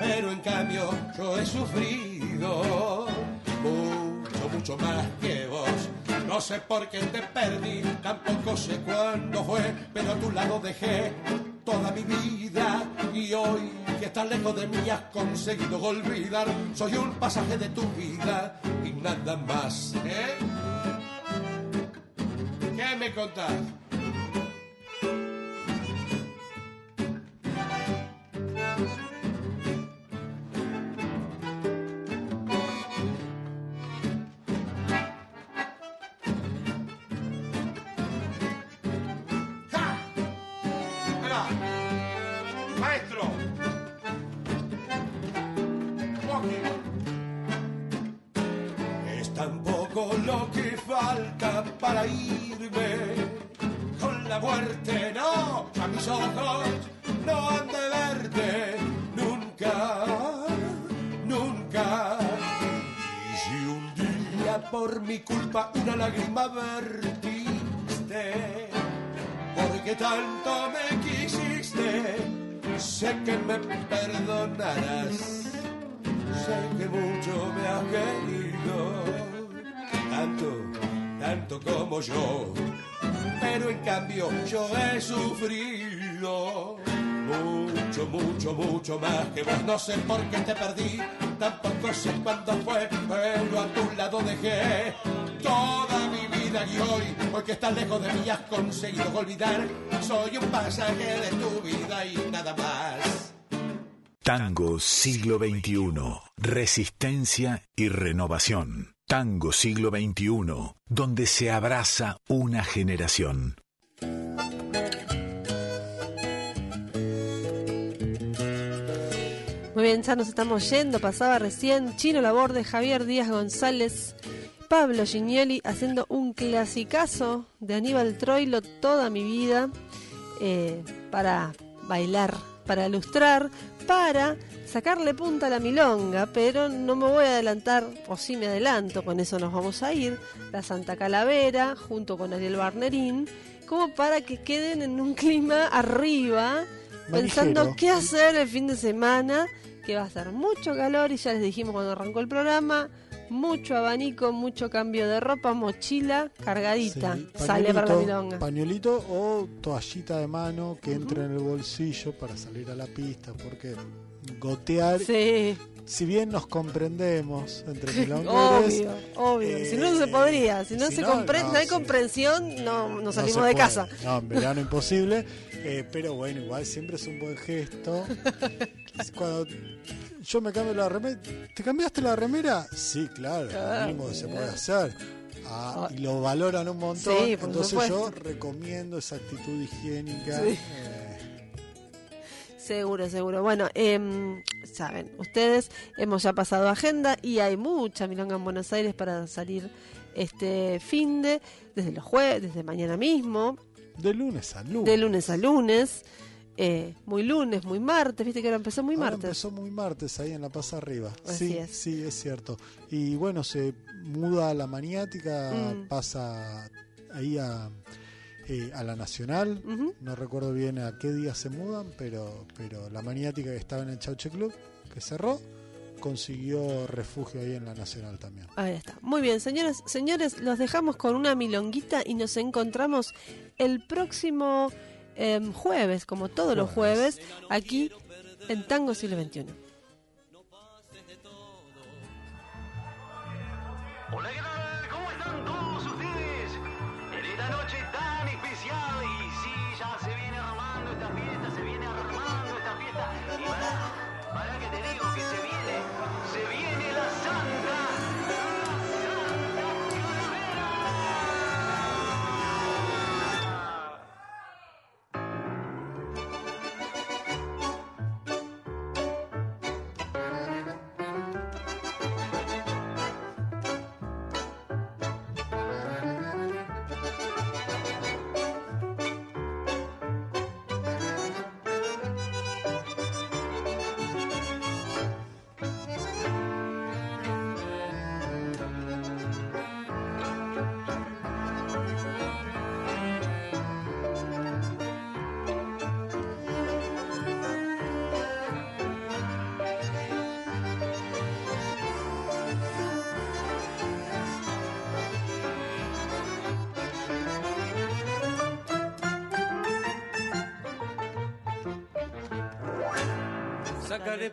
Pero en cambio yo he sufrido mucho, mucho más que vos. No sé por qué te perdí, tampoco sé cuándo fue, pero a tu lado dejé toda mi vida. Y hoy que estás lejos de mí has conseguido olvidar. Soy un pasaje de tu vida y nada más. ¿eh? ¿Qué me contás? Una lágrima vertiste, porque tanto me quisiste, sé que me perdonarás. Sé que mucho me has querido, tanto, tanto como yo. Pero en cambio yo he sufrido mucho, mucho, mucho más que vos. No sé por qué te perdí, tampoco sé cuándo fue, pero a tu lado dejé toda mi vida y hoy, porque estás lejos de mí, has conseguido olvidar. Soy un pasaje de tu vida y nada más. Tango siglo XXI. Resistencia y renovación. Tango siglo XXI, donde se abraza una generación. Muy bien, ya nos estamos yendo. Pasaba recién Chino Laborde, Javier Díaz González, Pablo Gignoli haciendo un clasicazo de Aníbal Troilo toda mi vida eh, para bailar, para ilustrar, para sacarle punta a la milonga, pero no me voy a adelantar, o sí me adelanto, con eso nos vamos a ir, la Santa Calavera, junto con Ariel Barnerín, como para que queden en un clima arriba, pensando qué hacer el fin de semana, que va a ser mucho calor y ya les dijimos cuando arrancó el programa, mucho abanico, mucho cambio de ropa, mochila cargadita, Sí, sale para la milonga. Pañuelito o toallita de mano que entre en el bolsillo para salir a la pista, porque gotear, si bien nos comprendemos entre milongueros, Obvio, obvio. si no, no se podría. Si no, Eh, si se no, compre- no, hay comprensión, no, no no salimos de puede. casa. No, en verano imposible. eh, pero bueno, igual siempre es un buen gesto. Cuando yo me cambio la remera, ¿te cambiaste la remera? Sí, claro, lo Claro. mínimo que se puede hacer. Ah, y lo valoran un montón. Sí, por Entonces supuesto. yo recomiendo esa actitud higiénica. Sí. eh, Seguro, seguro. Bueno, em, saben, ustedes hemos ya pasado agenda y hay mucha milonga en Buenos Aires para salir este fin de, desde los jueves, desde mañana mismo, de lunes a lunes. de lunes a lunes, eh, muy lunes, muy martes, viste que ahora empezó muy Ahora martes. empezó muy martes ahí en la Paz Arriba. Así sí, es. sí, es cierto. Y bueno, se muda a la maniática, Mm. pasa ahí a, eh, a la Nacional. No recuerdo bien a qué día se mudan, pero, pero la maniática que estaba en el Chauche Club, que cerró, consiguió refugio ahí en la Nacional también. Ahí está. Muy bien, señores, señores, los dejamos con una milonguita y nos encontramos el próximo em, jueves, como todos los jueves, aquí en Tango Siglo XXI.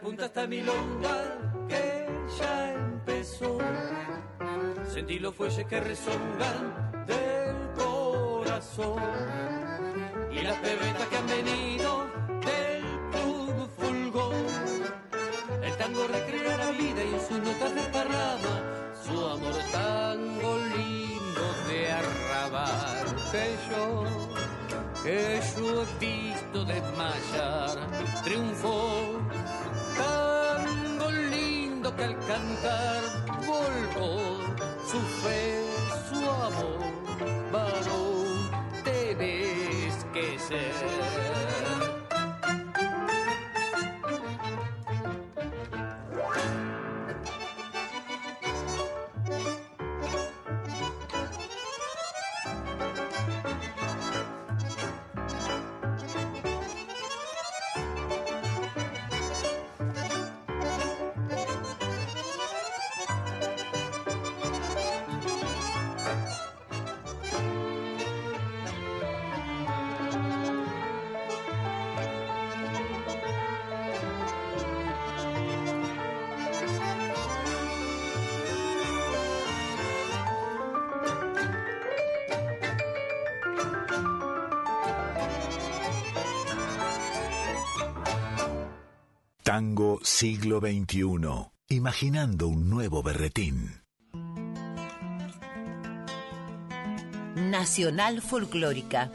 Punta esta milonga que ya empezó. Sentí los fuelles que rezongan del corazón. Y las pebetas que han venido del club Fulgor. El tango recrea la vida y en sus notas desparrama su amor tango lindo de arrabal que yo que yo he visto desmayar, triunfó. Cantar Tango siglo XXI. Imaginando un nuevo berretín. Nacional Folclórica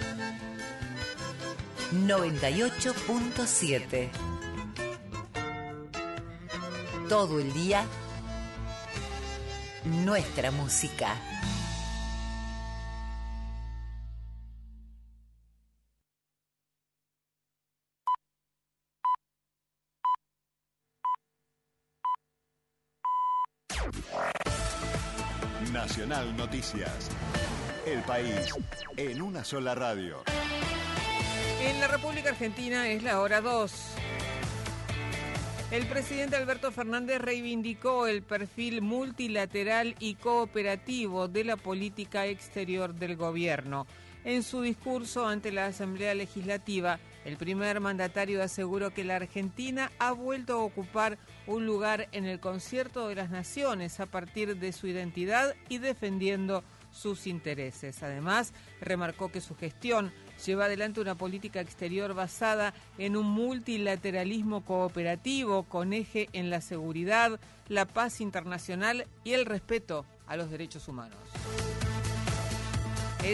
98.7 Todo el día nuestra música. Noticias. El país en una sola radio. En la República Argentina es la hora 2. El presidente Alberto Fernández reivindicó el perfil multilateral y cooperativo de la política exterior del gobierno. En su discurso ante la Asamblea Legislativa, el primer mandatario aseguró que la Argentina ha vuelto a ocupar un lugar en el concierto de las naciones a partir de su identidad y defendiendo sus intereses. Además, remarcó que su gestión lleva adelante una política exterior basada en un multilateralismo cooperativo con eje en la seguridad, la paz internacional y el respeto a los derechos humanos.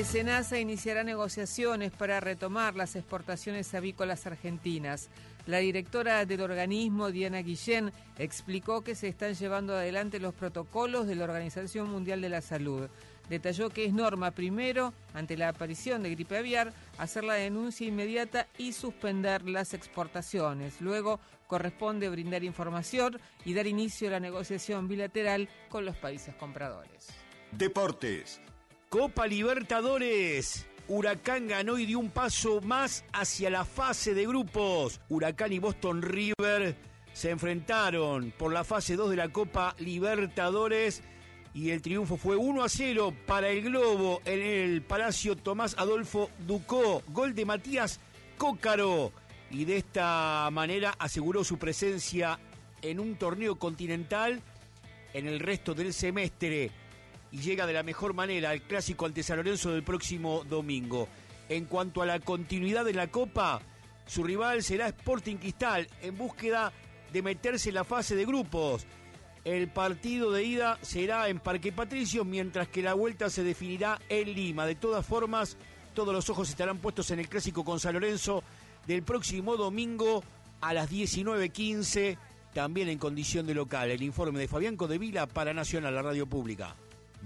SENASA iniciará negociaciones para retomar las exportaciones avícolas argentinas. La directora del organismo, Diana Guillén, explicó que se están llevando adelante los protocolos de la Organización Mundial de la Salud. Detalló que es norma primero, ante la aparición de gripe aviar, hacer la denuncia inmediata y suspender las exportaciones. Luego corresponde brindar información y dar inicio a la negociación bilateral con los países compradores. Deportes. Copa Libertadores. Huracán ganó y dio un paso más hacia la fase de grupos. Huracán y Boston River se enfrentaron por la fase 2 de la Copa Libertadores y el triunfo fue 1 a 0 para el Globo en el Palacio Tomás Adolfo Ducó. Gol de Matías Cócaro y de esta manera aseguró su presencia en un torneo continental en el resto del semestre y llega de la mejor manera al clásico ante San Lorenzo del próximo domingo. En cuanto a la continuidad de la Copa, su rival será Sporting Cristal en búsqueda de meterse en la fase de grupos. El partido de ida será en Parque Patricio, mientras que la vuelta se definirá en Lima. De todas formas, todos los ojos estarán puestos en el clásico con San Lorenzo del próximo domingo a las 19.15, también en condición de local. El informe de Fabián Codevila para Nacional, la radio pública.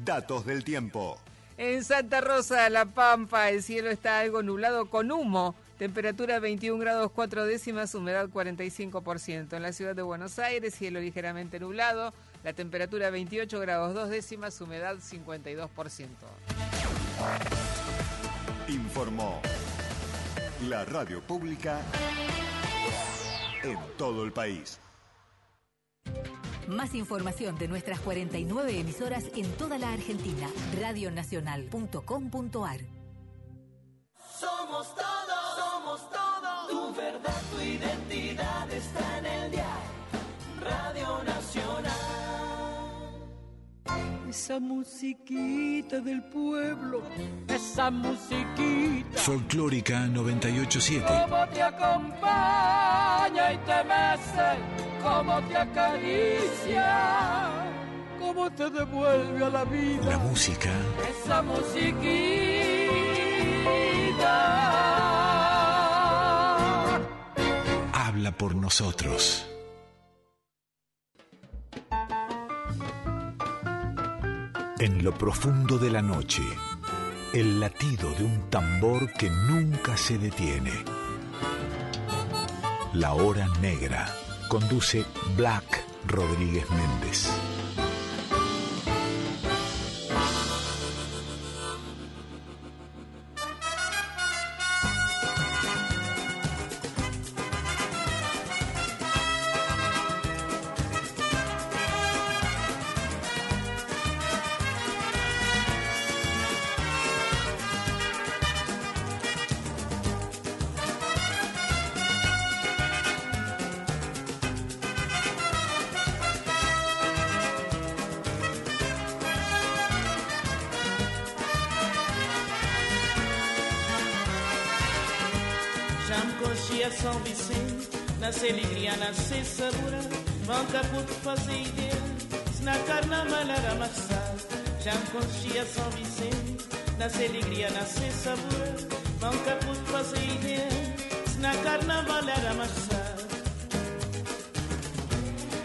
Datos del tiempo. En Santa Rosa, La Pampa, el cielo está algo nublado con humo. Temperatura 21 grados 4 décimas, humedad 45%. En la ciudad de Buenos Aires, cielo ligeramente nublado. La temperatura 28 grados 2 décimas, humedad 52%. Informó la radio pública en todo el país. Más información de nuestras 49 emisoras en toda la Argentina. Radionacional.com.ar Somos todos, somos todos. Tu verdad, tu identidad está en el diario. Radio Nacional. Esa musiquita del pueblo, esa musiquita. Folclórica 987. Cómo te acompaña y te mece, cómo te acaricia, cómo te devuelve a la vida. La música Esa musiquita. habla por nosotros. En lo profundo de la noche, el latido de un tambor que nunca se detiene. La hora negra. Conduce Black Rodríguez Méndez. Coxia, é São Vicente, na alegria, nasce sabura, Manca por fazer ideia, se na carnaval era marçar. Já Coxia, é São Vicente, na alegria, nasce sabura, Manca por fazer ideia, se na carnaval era marçar.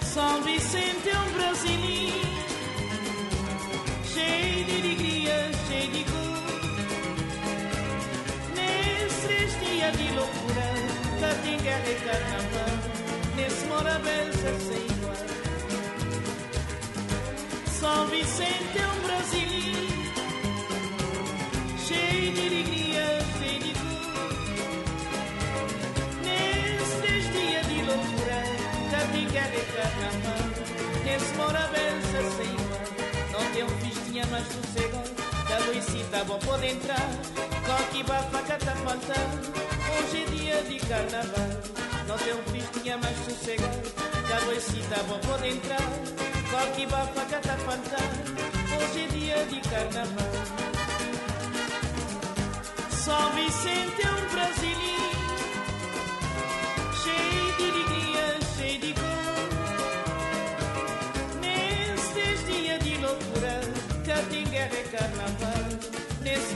São Vicente é um brasileiro, cheio de alegria, cheio de cor. Nesses dia de loucura, quer deitar na mão Nesse mora beija sem igual. São Vicente é um Brasil Cheio de alegria, cheio de dor Nesse dias de loucura Também quer deitar na mão Nesse mora beija sem igual. Não tem é um festinha mais sossegado Da Luisita, bom pode entrar. Coque, bafa, catapaltão tá hoje é dia de carnaval. Não tem um festinha mais sossegado, da Luisita bom pode entrar. Coque bafaca tá faltando, hoje é dia de carnaval. São Vicente é um brasileiro, cheio de alegria, cheio de cor. Nestes dias de loucura, Catinga é carnaval, nesse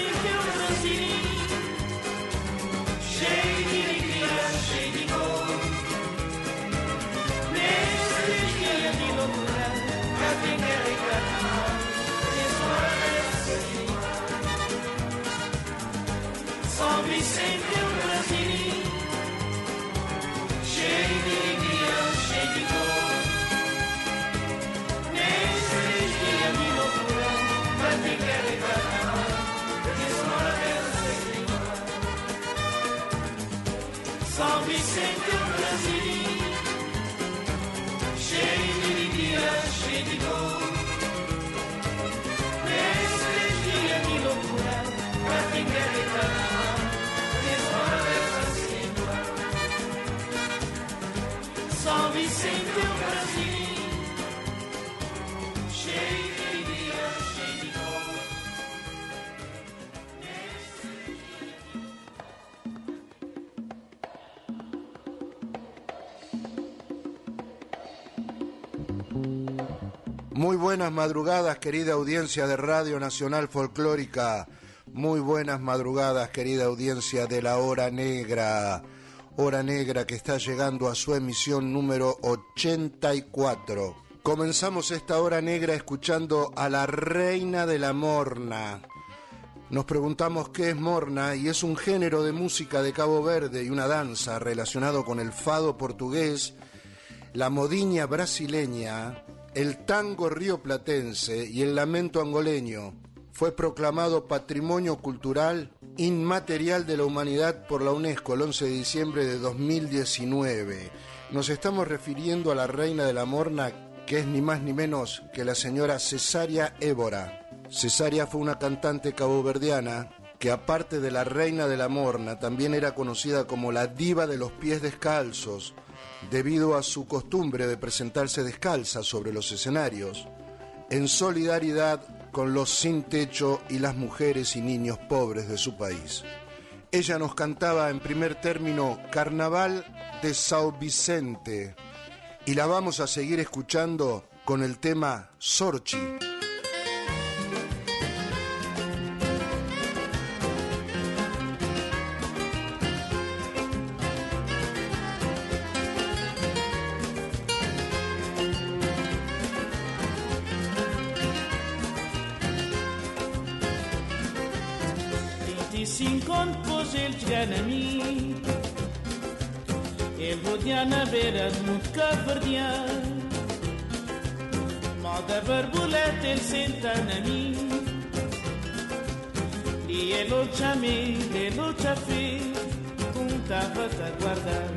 São Vicente buenas madrugadas, querida audiencia de Radio Nacional Folclórica. Muy buenas madrugadas, querida audiencia de la Hora Negra. Hora Negra que está llegando a su emisión número 84. Comenzamos esta Hora Negra escuchando a la Reina de la Morna. Nos preguntamos qué es morna y es un género de música de Cabo Verde y una danza relacionado con el fado portugués, la modiña brasileña, el tango rioplatense y el lamento angoleño. Fue proclamado Patrimonio Cultural Inmaterial de la Humanidad por la UNESCO el 11 de diciembre de 2019. Nos estamos refiriendo a la reina de la morna, que es ni más ni menos que la señora Cesaria Évora. Cesaria fue una cantante caboverdiana que aparte de la reina de la morna también era conocida como la diva de los pies descalzos, debido a su costumbre de presentarse descalza sobre los escenarios, en solidaridad con los sin techo y las mujeres y niños pobres de su país. Ella nos cantaba en primer término Carnaval de Sao Vicente y la vamos a seguir escuchando con el tema Sorchi. Anos depois ele chegar na mim Ele rodear na beira de muito caverdeano Mal da borboleta ele senta na mim E ele o chamei, ele o chafei Um tava-te a guardar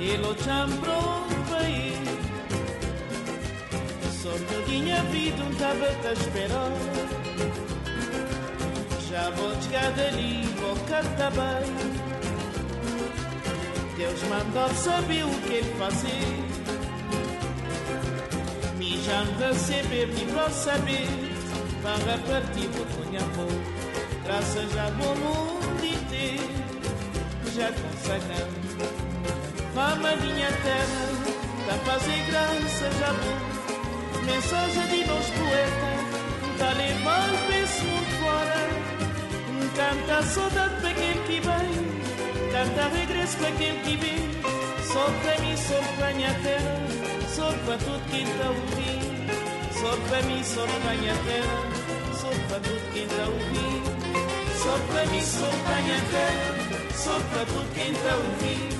Ele o cham pronto para Só que eu tinha vida um tava-te a esperar vou vou cantar bem. Deus mandou saber o que ele fazer. Me já me receber, me para saber. Para partir do punho amor. Graças a bom mundo inteiro. Já consagramos. Fama minha terra. Tá fazer graça já bom. Mensagem de nós poetas. Tá levar tanta saudade daquele que vem, tanta regresso daquele que vem. Sorte para mim, sorte para a minha terra, sorte para tudo que está ouvindo. Sorte para mim, sorte para a minha terra, sorte para tudo que está ouvindo. Sorte para mim, sorte para minha terra, sorte para tudo que está ouvindo.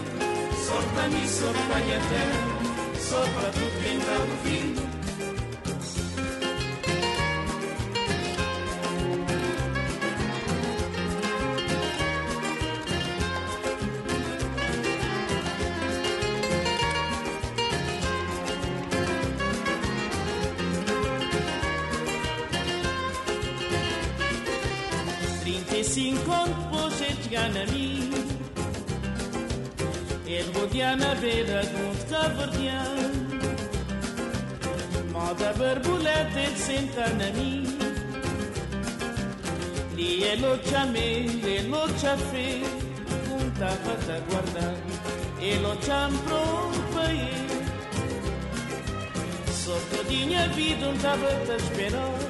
Sorte para mim, sorte para minha terra, tudo que ouvindo. na beira de um cavernão Moda borboleta de Santana mim Li é locha me, é locha fe Um tava da guarda E locha pro país Só todinha vida um tava da esperar